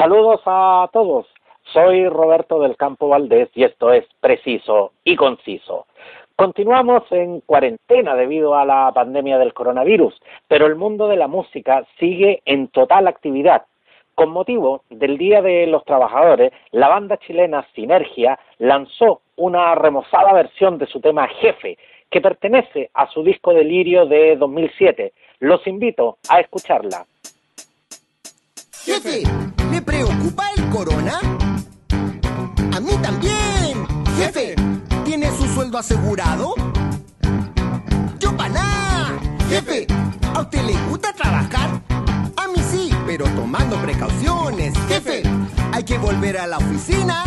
Saludos a todos. Soy Roberto del Campo Valdés y esto es Preciso y Conciso. Continuamos en cuarentena debido a la pandemia del coronavirus, pero el mundo de la música sigue en total actividad. Con motivo del Día de los Trabajadores, la banda chilena Sinergia lanzó una remozada versión de su tema Jefe, que pertenece a su disco Delirio de 2007. Los invito a escucharla. Jefe, ¿le preocupa el corona? A mí también. Jefe, ¿tiene su sueldo asegurado? Yo nada. Jefe, ¿a usted le gusta trabajar? A mí sí, pero tomando precauciones. Jefe, hay que volver a la oficina.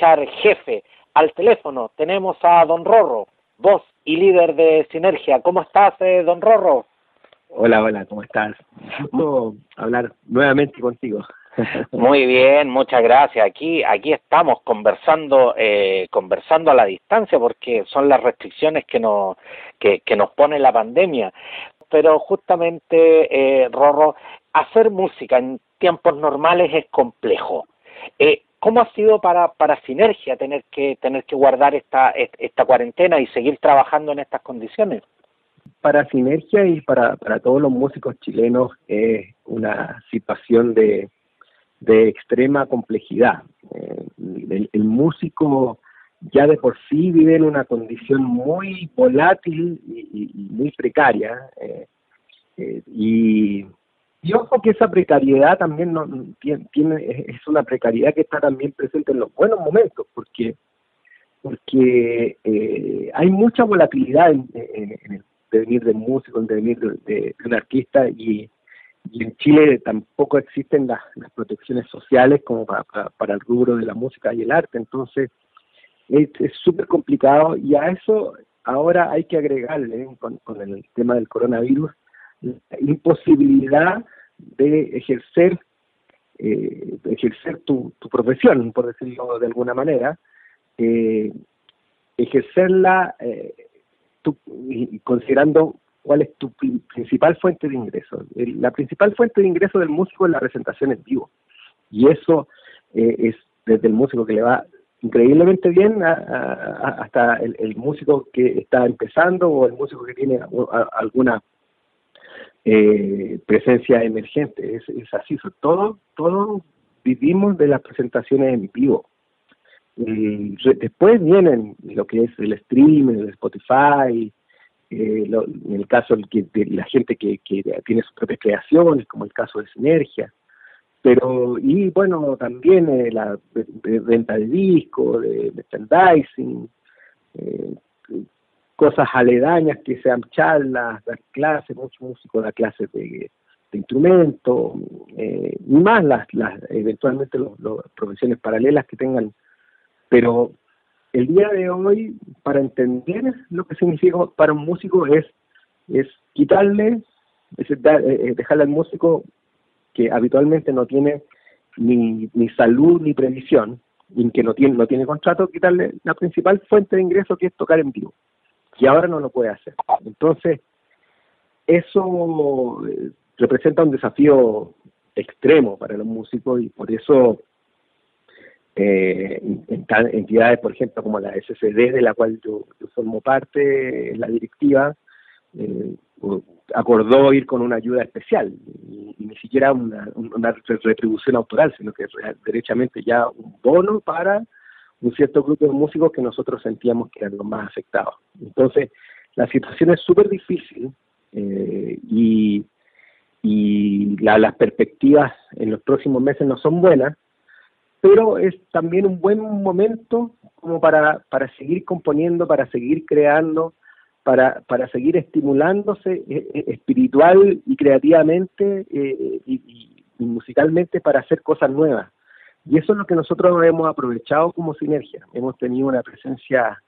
Escuchar Jefe al teléfono, tenemos a Don Rorro, voz y líder de Sinergia. ¿Cómo estás, eh, Don Rorro? Hola, hola, ¿cómo estás? Gusto hablar nuevamente contigo. Muy bien, muchas gracias. Aquí, aquí estamos conversando, eh, conversando a la distancia porque son las restricciones que nos, que, que nos pone la pandemia. Pero justamente, eh, Rorro, hacer música en tiempos normales es complejo. Eh, ¿Cómo ha sido para, para Sinergia tener que tener que guardar esta esta cuarentena y seguir trabajando en estas condiciones? Para Sinergia y para, para todos los músicos chilenos es una situación de, de extrema complejidad. Eh, el, músico ya de por sí vive en una condición muy volátil y muy precaria. eh, eh, y, y ojo que esa precariedad también no, tiene, tiene- es una precariedad que está también presente en los buenos momentos, porque porque eh, hay mucha volatilidad en, el devenir del músico, en el devenir de, de- de un artista y, en Chile tampoco existen las, protecciones sociales como para, para, el rubro de la música y el arte, entonces es es súper complicado y a eso ahora hay que agregarle con, con el tema del coronavirus la imposibilidad de ejercer eh, ejercer tu, tu profesión, por decirlo de alguna manera, eh, ejercerla eh, y considerando cuál es tu pri- principal fuente de ingreso. El- la principal fuente de ingreso del músico es la presentación en vivo. Y eso eh, es desde el músico que le va increíblemente bien a- hasta el, músico que está empezando o el músico que tiene alguna eh, presencia emergente. Es, es así, todos todos vivimos de las presentaciones en vivo. Re- después vienen lo que es el streaming, el Spotify, eh, en el caso de la gente que, que tiene sus propias creaciones, como el caso de Sinergia. Pero, y bueno, también eh, la ve- ve- venta de discos, de merchandising, eh, cosas aledañas que sean charlas, dar clases, muchos músicos da clases de, de instrumento, eh, más las, las eventualmente los profesiones paralelas que tengan. Pero el día de hoy, para entender lo que significa para un músico es, es quitarle, es dar- eh, dejarle al músico que habitualmente no tiene ni, ni salud ni previsión, y que no tiene, no tiene contrato, quitarle la principal fuente de ingreso que es tocar en vivo. Y ahora no lo puede hacer. Entonces, eso eh, representa un desafío extremo para los músicos y por eso eh, entidades, por ejemplo, como la SCD, de la cual yo, formo parte, la directiva, eh, acordó ir con una ayuda especial, y, ni siquiera una, una, retribución autoral, sino que derechamente ya un bono para un cierto grupo de músicos que nosotros sentíamos que eran los más afectados. Entonces, la situación es súper difícil eh, y, y las perspectivas en los próximos meses no son buenas, pero es también un buen momento como para, para seguir componiendo, para seguir creando, para, para seguir estimulándose eh, eh, espiritual y creativamente y, musicalmente para hacer cosas nuevas. Y eso es lo que nosotros hemos aprovechado como sinergia. Hemos tenido una presencia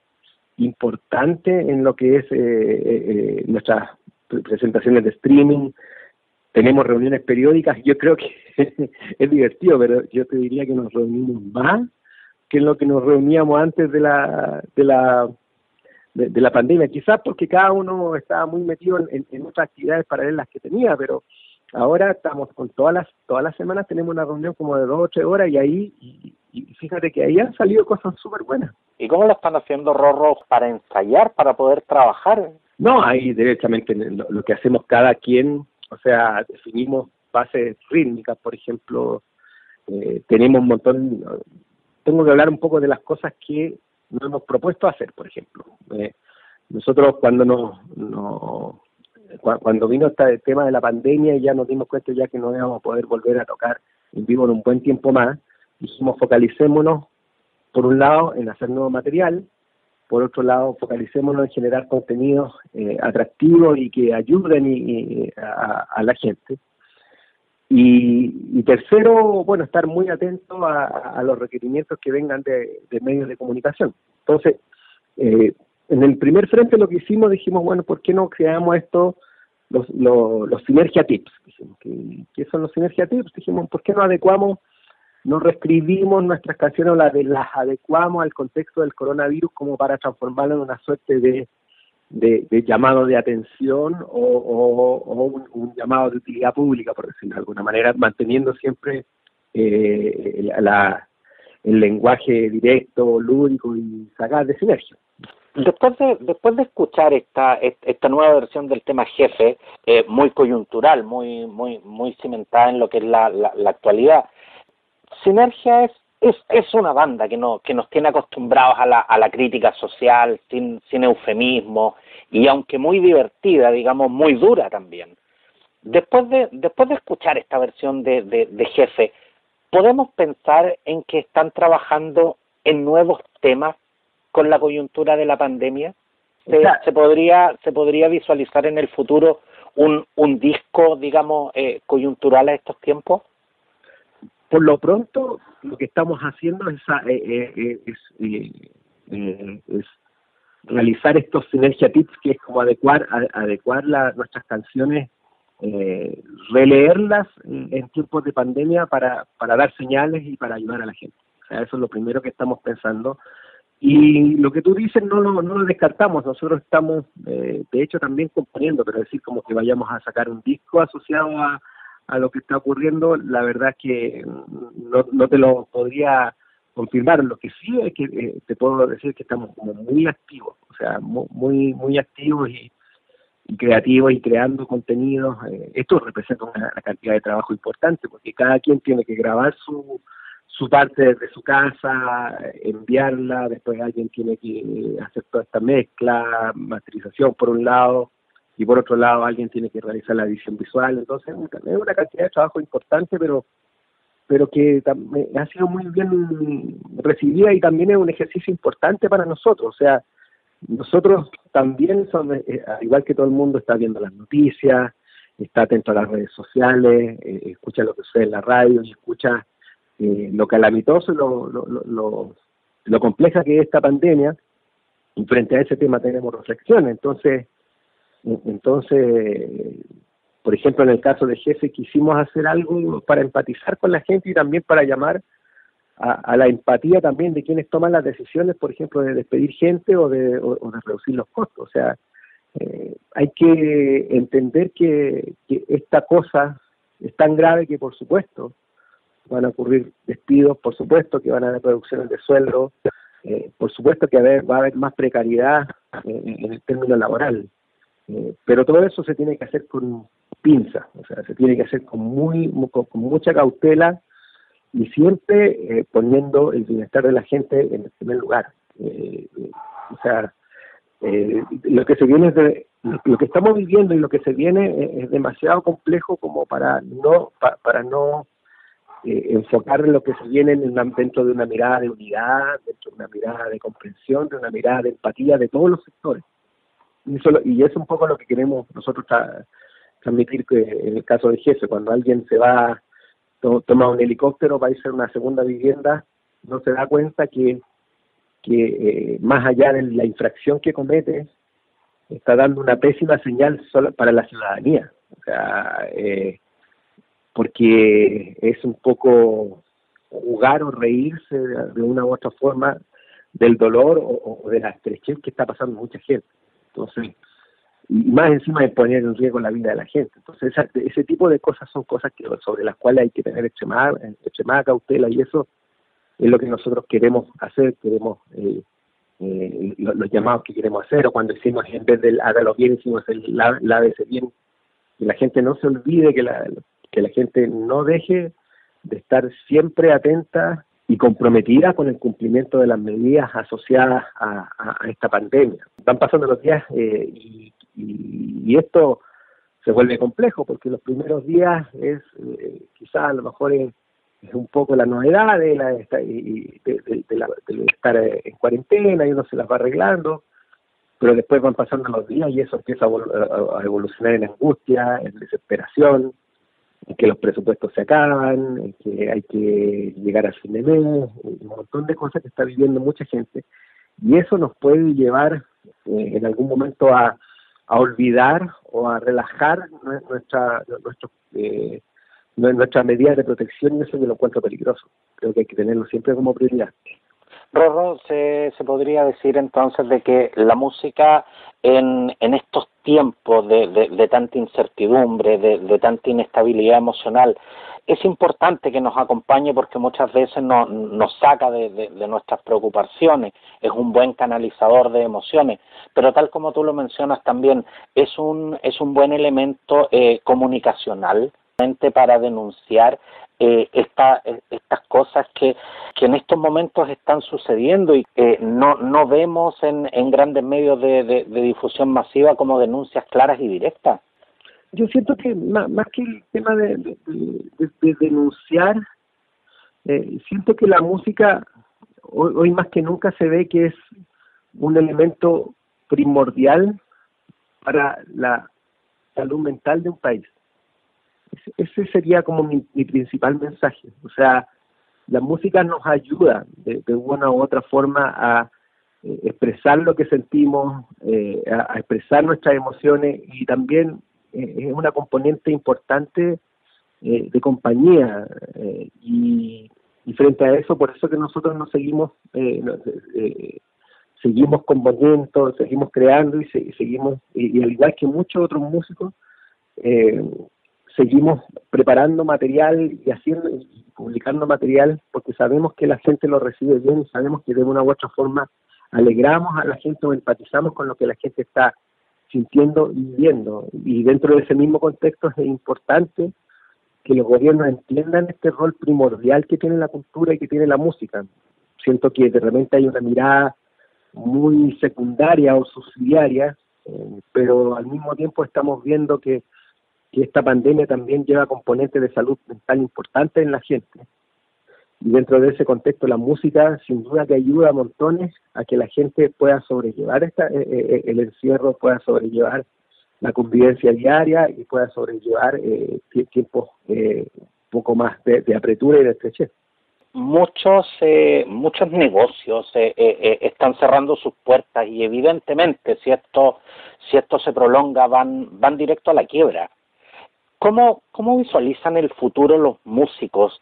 importante en lo que es nuestras presentaciones de streaming, tenemos reuniones periódicas, yo creo que es divertido, pero yo te diría que nos reunimos más que en lo que nos reuníamos antes de la de la de, la pandemia, quizás porque cada uno estaba muy metido en, en, otras actividades paralelas que tenía, pero ahora estamos con todas las todas las semanas tenemos una reunión como de dos o tres horas y ahí y, fíjate que ahí han salido cosas súper buenas. ¿Y cómo lo están haciendo Rorro para ensayar, para poder trabajar? No, ahí directamente lo que hacemos cada quien o sea, definimos bases rítmicas, por ejemplo, eh, tenemos un montón, tengo que hablar un poco de las cosas que nos hemos propuesto hacer, por ejemplo. Eh, nosotros cuando nos, no, cuando vino este tema de la pandemia y ya nos dimos cuenta ya que no íbamos a poder volver a tocar en vivo en un buen tiempo más, dijimos focalicémonos por un lado en hacer nuevo material por otro lado, focalicémonos en generar contenidos eh, atractivos y que ayuden y, a, la gente. Y, tercero, bueno, estar muy atento a, los requerimientos que vengan de, medios de comunicación. Entonces, eh, en el primer frente lo que hicimos, dijimos, bueno, ¿por qué no creamos esto, los, los, Sinergia Tips? Dijimos, ¿qué, son los Sinergia Tips? Dijimos, ¿por qué no adecuamos no reescribimos nuestras canciones o las, las adecuamos al contexto del coronavirus como para transformarlo en una suerte de, de, llamado de atención o, un, llamado de utilidad pública, por decirlo de alguna manera, manteniendo siempre eh, la, el lenguaje directo, lúdico y sagaz de sinergia. Después de, después de escuchar esta, esta nueva versión del tema jefe, eh, muy coyuntural, muy, muy, muy cimentada en lo que es la, la actualidad, Sinergia es, es, es una banda que, no, que nos tiene acostumbrados a la, a la crítica social, sin, sin eufemismo, y aunque muy divertida, digamos, muy dura también. Después de, después de escuchar esta versión de, de, Jefe, ¿podemos pensar en que están trabajando en nuevos temas con la coyuntura de la pandemia? ¿Se, se podría, se podría visualizar en el futuro un, un disco, digamos, eh, coyuntural a estos tiempos? por lo pronto lo que estamos haciendo es, eh, eh, eh, es, realizar estos sinergia tips que es como adecuar adecuar nuestras canciones releerlas en, tiempos de pandemia para para dar señales y para ayudar a la gente o sea eso es lo primero que estamos pensando y lo que tú dices no lo, no lo descartamos, nosotros estamos, de hecho, también componiendo, pero decir como que vayamos a sacar un disco asociado a, a lo que está ocurriendo, la verdad es que no, no te lo podría confirmar. Lo que sí es que eh, te puedo decir que estamos como muy activos, o sea, muy muy activos y, creativos y creando contenidos. Eh, esto representa una, cantidad de trabajo importante porque cada quien tiene que grabar su su parte desde su casa, enviarla, después alguien tiene que hacer toda esta mezcla, masterización por un lado, y por otro lado alguien tiene que realizar la edición visual, entonces es una cantidad de trabajo importante, pero pero que ha sido muy bien recibida y también es un ejercicio importante para nosotros, o sea, nosotros también somos, eh, al igual que todo el mundo, está viendo las noticias, está atento a las redes sociales, eh, escucha lo que sucede en la radio y escucha eh, lo calamitoso, lo, lo, lo, lo compleja que es esta pandemia, y frente a ese tema tenemos reflexiones, entonces entonces, por ejemplo, en el caso de Jefe, quisimos hacer algo para empatizar con la gente y también para llamar a, la empatía también de quienes toman las decisiones, por ejemplo, de despedir gente o de, o, de reducir los costos. O sea, eh, hay que entender que, esta cosa es tan grave que, por supuesto, van a ocurrir despidos, por supuesto que van a haber reducciones de sueldo, eh, por supuesto que va a haber más precariedad en el término laboral, eh, pero todo eso se tiene que hacer con pinza, o sea, se tiene que hacer con, muy, con, mucha cautela y siempre poniendo el bienestar de la gente en el primer lugar. o sea, lo que se viene de, lo que estamos viviendo y lo que se viene es, demasiado complejo como para no para no eh, enfocar lo que se viene en dentro de una mirada de unidad, dentro de una mirada de comprensión, de una mirada de empatía de todos los sectores. Y eso, y es un poco lo que queremos nosotros transmitir que en el caso de Jefe, cuando alguien se va, toma un helicóptero, va a irse a una segunda vivienda, no se da cuenta que, que eh, más allá de la infracción que comete, está dando una pésima señal solo para la ciudadanía. O sea, eh, porque es un poco jugar o reírse de, una u otra forma del dolor o, de la estrechez que está pasando mucha gente. Entonces, y más encima de poner en riesgo la vida de la gente. Entonces, ese tipo de cosas son cosas que sobre las cuales hay que tener extremada, extremada cautela y eso es lo que nosotros queremos hacer, queremos eh, eh, los, llamados que queremos hacer, o cuando decimos en vez del hágalo bien, decimos el lávese bien, que la gente no se olvide, que la, que la gente no deje de estar siempre atenta y comprometida con el cumplimiento de las medidas asociadas a, esta pandemia. Van pasando los días eh, y, y, esto se vuelve complejo porque los primeros días es eh, quizás a lo mejor es un poco la novedad de, la, de, estar en cuarentena y uno se las va arreglando, pero después van pasando los días y eso empieza a, evolucionar en angustia, en desesperación, que los presupuestos se acaban, que hay que llegar a fin de mes, un montón de cosas que está viviendo mucha gente. Y eso nos puede llevar eh, en algún momento a, a olvidar o a relajar nuestra, nuestro, eh, nuestras medidas de protección y eso yo lo encuentro peligroso. Creo que hay que tenerlo siempre como prioridad. Rorro, se, se podría decir entonces de que la música en, en estos tiempos de, de, tanta incertidumbre, de, de, tanta inestabilidad emocional, es importante que nos acompañe porque muchas veces nos, saca de, nuestras preocupaciones, es un buen canalizador de emociones, pero tal como tú lo mencionas también, es un, es un buen elemento eh, comunicacional para denunciar eh, esta, estas cosas que, que en estos momentos están sucediendo y que no, no vemos en, en grandes medios de, de, difusión masiva como denuncias claras y directas. Yo siento que más, que el tema de, de denunciar, eh, siento que la música hoy, hoy más que nunca se ve que es un elemento primordial para la salud mental de un país ese sería como mi, principal mensaje. O sea, la música nos ayuda de, una u otra forma a eh, expresar lo que sentimos, eh, a, expresar nuestras emociones y también eh, es una componente importante de compañía. Y, frente a eso, por eso que nosotros nos seguimos, seguimos componiendo, seguimos creando y, seguimos, y, al igual que muchos otros músicos, eh, seguimos preparando material y haciendo y publicando material porque sabemos que la gente lo recibe bien, sabemos que de una u otra forma alegramos a la gente o empatizamos con lo que la gente está sintiendo y viviendo. Y dentro de ese mismo contexto es importante que los gobiernos entiendan este rol primordial que tiene la cultura y que tiene la música. Siento que de repente hay una mirada muy secundaria o subsidiaria, eh, pero al mismo tiempo estamos viendo que que esta pandemia también lleva componentes de salud mental importantes en la gente. Y dentro de ese contexto, la música sin duda que ayuda a montones a que la gente pueda sobrellevar esta, eh, eh, el encierro, pueda sobrellevar la convivencia diaria y pueda sobrellevar eh, tiempos eh, un poco más de, apretura y de estrechez. Muchos, eh, muchos negocios están cerrando sus puertas y evidentemente si esto, si esto se prolonga van, van directo a la quiebra. ¿Cómo, ¿Cómo visualizan el futuro los músicos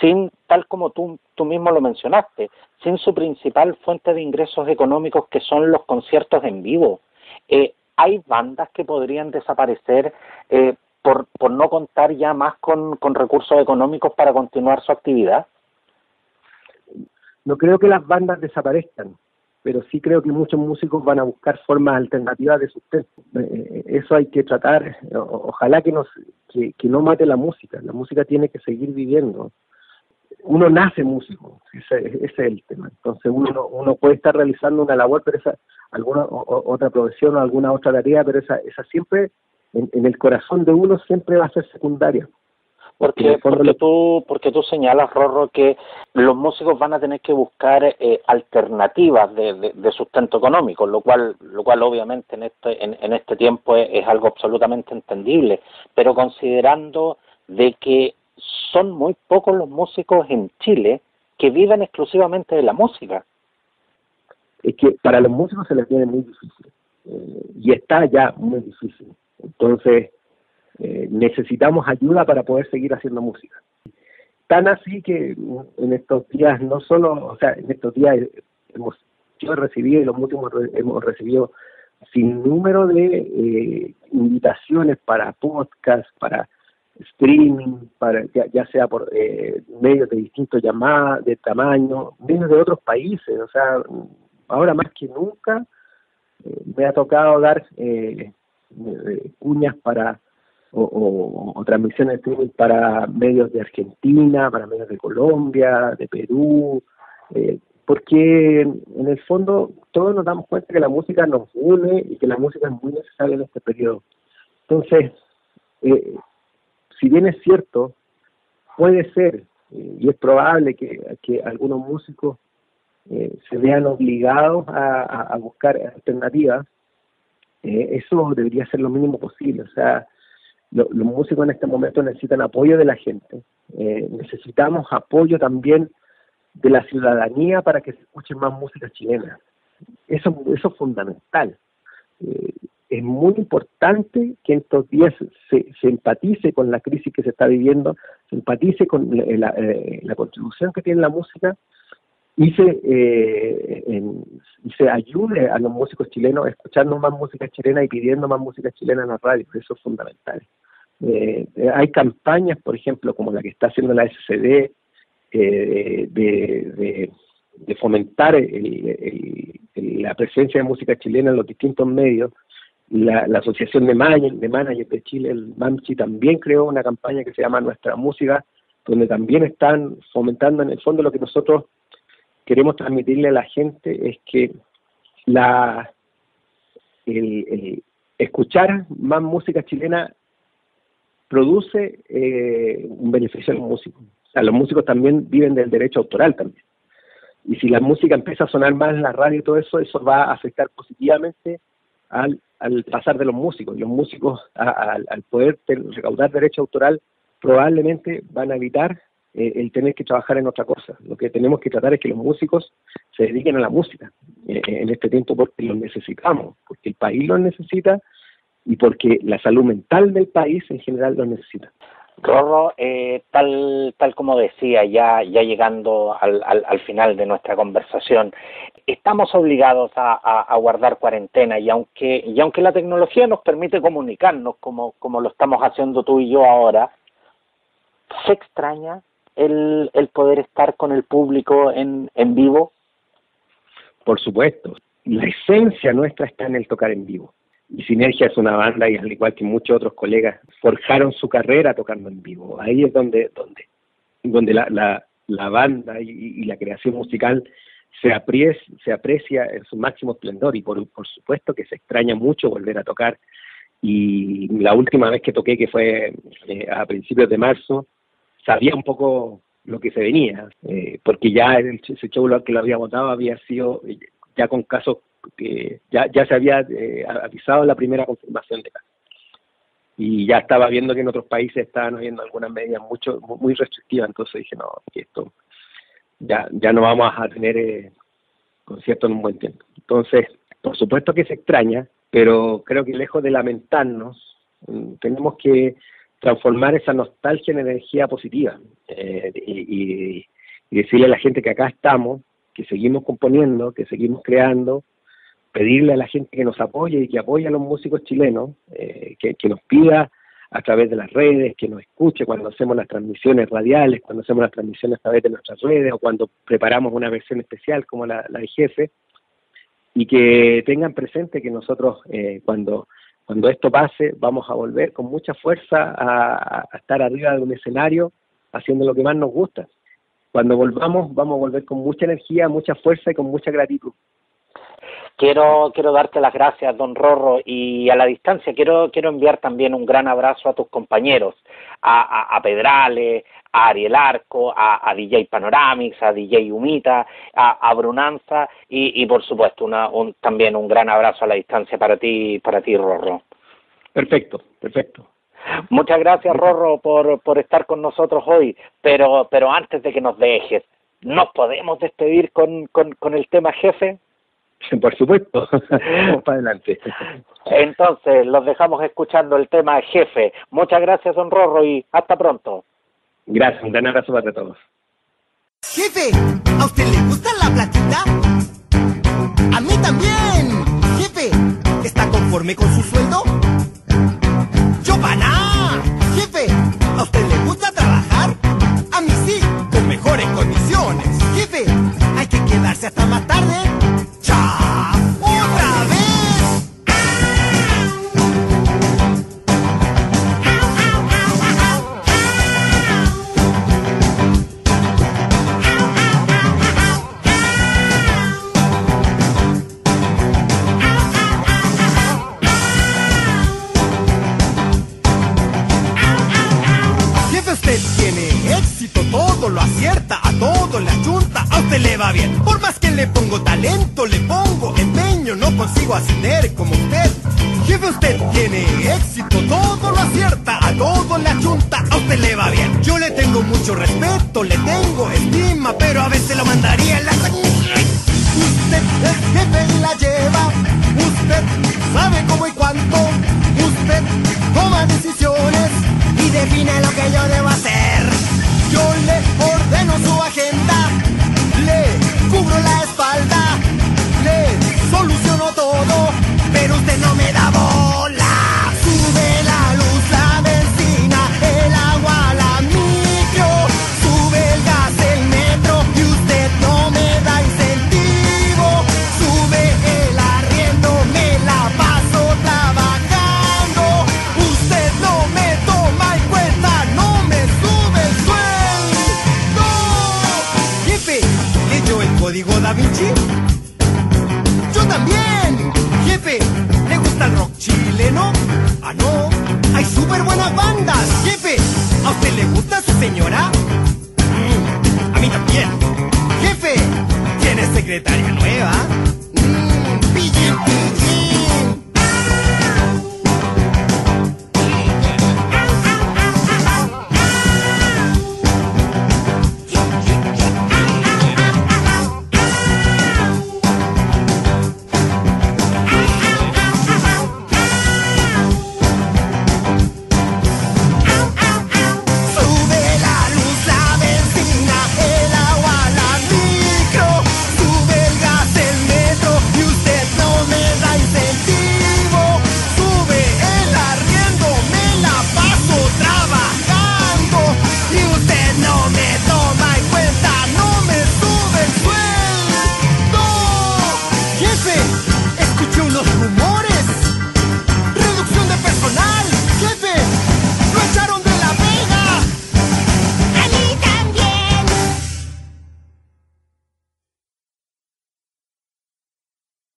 sin, tal como tú, tú mismo lo mencionaste, sin su principal fuente de ingresos económicos que son los conciertos en vivo? Eh, ¿hay bandas que podrían desaparecer eh, por, por no contar ya más con, con recursos económicos para continuar su actividad? No creo que las bandas desaparezcan, pero sí creo que muchos músicos van a buscar formas alternativas de sustento. Eh, eso hay que tratar, ojalá que, nos, que, no mate la música, la música tiene que seguir viviendo. Uno nace músico, ese, es el tema. Entonces uno, uno puede estar realizando una labor, pero esa, alguna otra profesión o alguna otra tarea, pero esa, esa siempre, en el corazón de uno siempre va a ser secundaria. Porque, porque, tú, porque tú señalas, Rorro, que los músicos van a tener que buscar eh, alternativas de, de, sustento económico, lo cual, lo cual obviamente en este, en, este tiempo es, algo absolutamente entendible, pero considerando de que son muy pocos los músicos en Chile que viven exclusivamente de la música. Es que para los músicos se les viene muy difícil, eh, y está ya muy difícil. Entonces, eh, necesitamos ayuda para poder seguir haciendo música. Tan así que en estos días, no solo, o sea, en estos días hemos, yo he recibido y los músicos hemos recibido sin número de eh, invitaciones para podcast, para streaming, para ya, sea por eh, medios de distintos llamadas, de tamaño, medios de otros países. O sea, ahora más que nunca me ha tocado dar cuñas para o, o, transmisiones de para medios de Argentina, para medios de Colombia, de Perú, eh, porque en el fondo todos nos damos cuenta que la música nos une y que la música es muy necesaria en este periodo. Entonces, eh, si bien es cierto, puede ser eh, y es probable que, que algunos músicos se vean obligados a buscar alternativas, eso debería ser lo mínimo posible. O sea, los músicos en este momento necesitan apoyo de la gente. Eh, necesitamos apoyo también de la ciudadanía para que se escuche más música chilena. Eso, eso es fundamental. Eh, es muy importante que estos días se, se, empatice con la crisis que se está viviendo, se empatice con la, eh, la contribución que tiene la música y se, y se ayude a los músicos chilenos escuchando más música chilena y pidiendo más música chilena en la radio. Eso es fundamental. Eh, hay campañas, por ejemplo, como la que está haciendo la SCD, eh, de, de, fomentar la presencia de música chilena en los distintos medios. La, Asociación de, de Managers de Chile, el MAMCHI, también creó una campaña que se llama Nuestra Música, donde también están fomentando en el fondo lo que nosotros queremos transmitirle a la gente es que la el escuchar más música chilena produce eh, un beneficio a los músicos. O sea, los músicos también viven del derecho autoral también. Y si la música empieza a sonar más en la radio y todo eso, eso va a afectar positivamente al, al pasar de los músicos. Los músicos, al poder recaudar derecho autoral, probablemente van a evitar eh, el tener que trabajar en otra cosa. Lo que tenemos que tratar es que los músicos se dediquen a la música eh, en este tiempo porque lo necesitamos, porque el país lo necesita y porque la salud mental del país en general lo necesita. Rorro, eh, tal, tal como decía, ya, ya llegando al, al, final de nuestra conversación, estamos obligados a, a, guardar cuarentena y aunque, y aunque la tecnología nos permite comunicarnos como, como lo estamos haciendo tú y yo ahora, ¿se extraña el, el poder estar con el público en, en vivo? Por supuesto, la esencia nuestra está en el tocar en vivo. Y Sinergia es una banda y al igual que muchos otros colegas forjaron su carrera tocando en vivo. Ahí es donde donde donde la, la, la banda y, la creación musical se aprecia, se aprecia en su máximo esplendor y por, por supuesto que se extraña mucho volver a tocar. Y la última vez que toqué, que fue eh, a principios de marzo, sabía un poco lo que se venía, eh, porque ya el, ese show que lo había votado había sido ya con casos que ya, ya se había eh, avisado la primera confirmación de casos. Y ya estaba viendo que en otros países estaban habiendo algunas medidas mucho muy restrictivas, entonces dije, no, esto ya, ya no vamos a tener eh, conciertos en un buen tiempo. Entonces, por supuesto que se extraña, pero creo que lejos de lamentarnos, mm, tenemos que transformar esa nostalgia en energía positiva eh, y, y, decirle a la gente que acá estamos, que seguimos componiendo, que seguimos creando, pedirle a la gente que nos apoye y que apoye a los músicos chilenos, eh, que, nos pida a través de las redes, que nos escuche cuando hacemos las transmisiones radiales, cuando hacemos las transmisiones a través de nuestras redes o cuando preparamos una versión especial como la, la de jefe, y que tengan presente que nosotros eh, cuando cuando esto pase vamos a volver con mucha fuerza a, estar arriba de un escenario haciendo lo que más nos gusta. Cuando volvamos vamos a volver con mucha energía, mucha fuerza y con mucha gratitud. Quiero, quiero darte las gracias, don Rorro, y a la distancia quiero, quiero enviar también un gran abrazo a tus compañeros, a, a, Pedrale, a Ariel Arco, a, a, DJ Panoramix, a DJ Humita, a, Brunanza y, y por supuesto una, un, también un gran abrazo a la distancia para ti, para ti Rorro. Perfecto, perfecto. Muchas gracias Rorro por, por estar con nosotros hoy, pero, pero antes de que nos dejes, ¿nos podemos despedir con, con, con el tema jefe? Por supuesto, vamos para adelante. Entonces, los dejamos escuchando el tema jefe. Muchas gracias, don Rorro, y hasta pronto. Gracias, un gran abrazo para todos. Jefe, ¿a usted le gusta la platita? A mí también. Jefe, ¿está conforme con su sueldo? Pongo empeño, no consigo ascender como usted. Jefe, usted tiene éxito, todo lo acierta, a todo le junta, a usted le va bien. Yo le tengo mucho respeto, le tengo estima, pero a veces lo mandaría en la... Usted es jefe y la lleva, usted sabe cómo y cuánto, usted toma decisiones y define lo que yo debo hacer.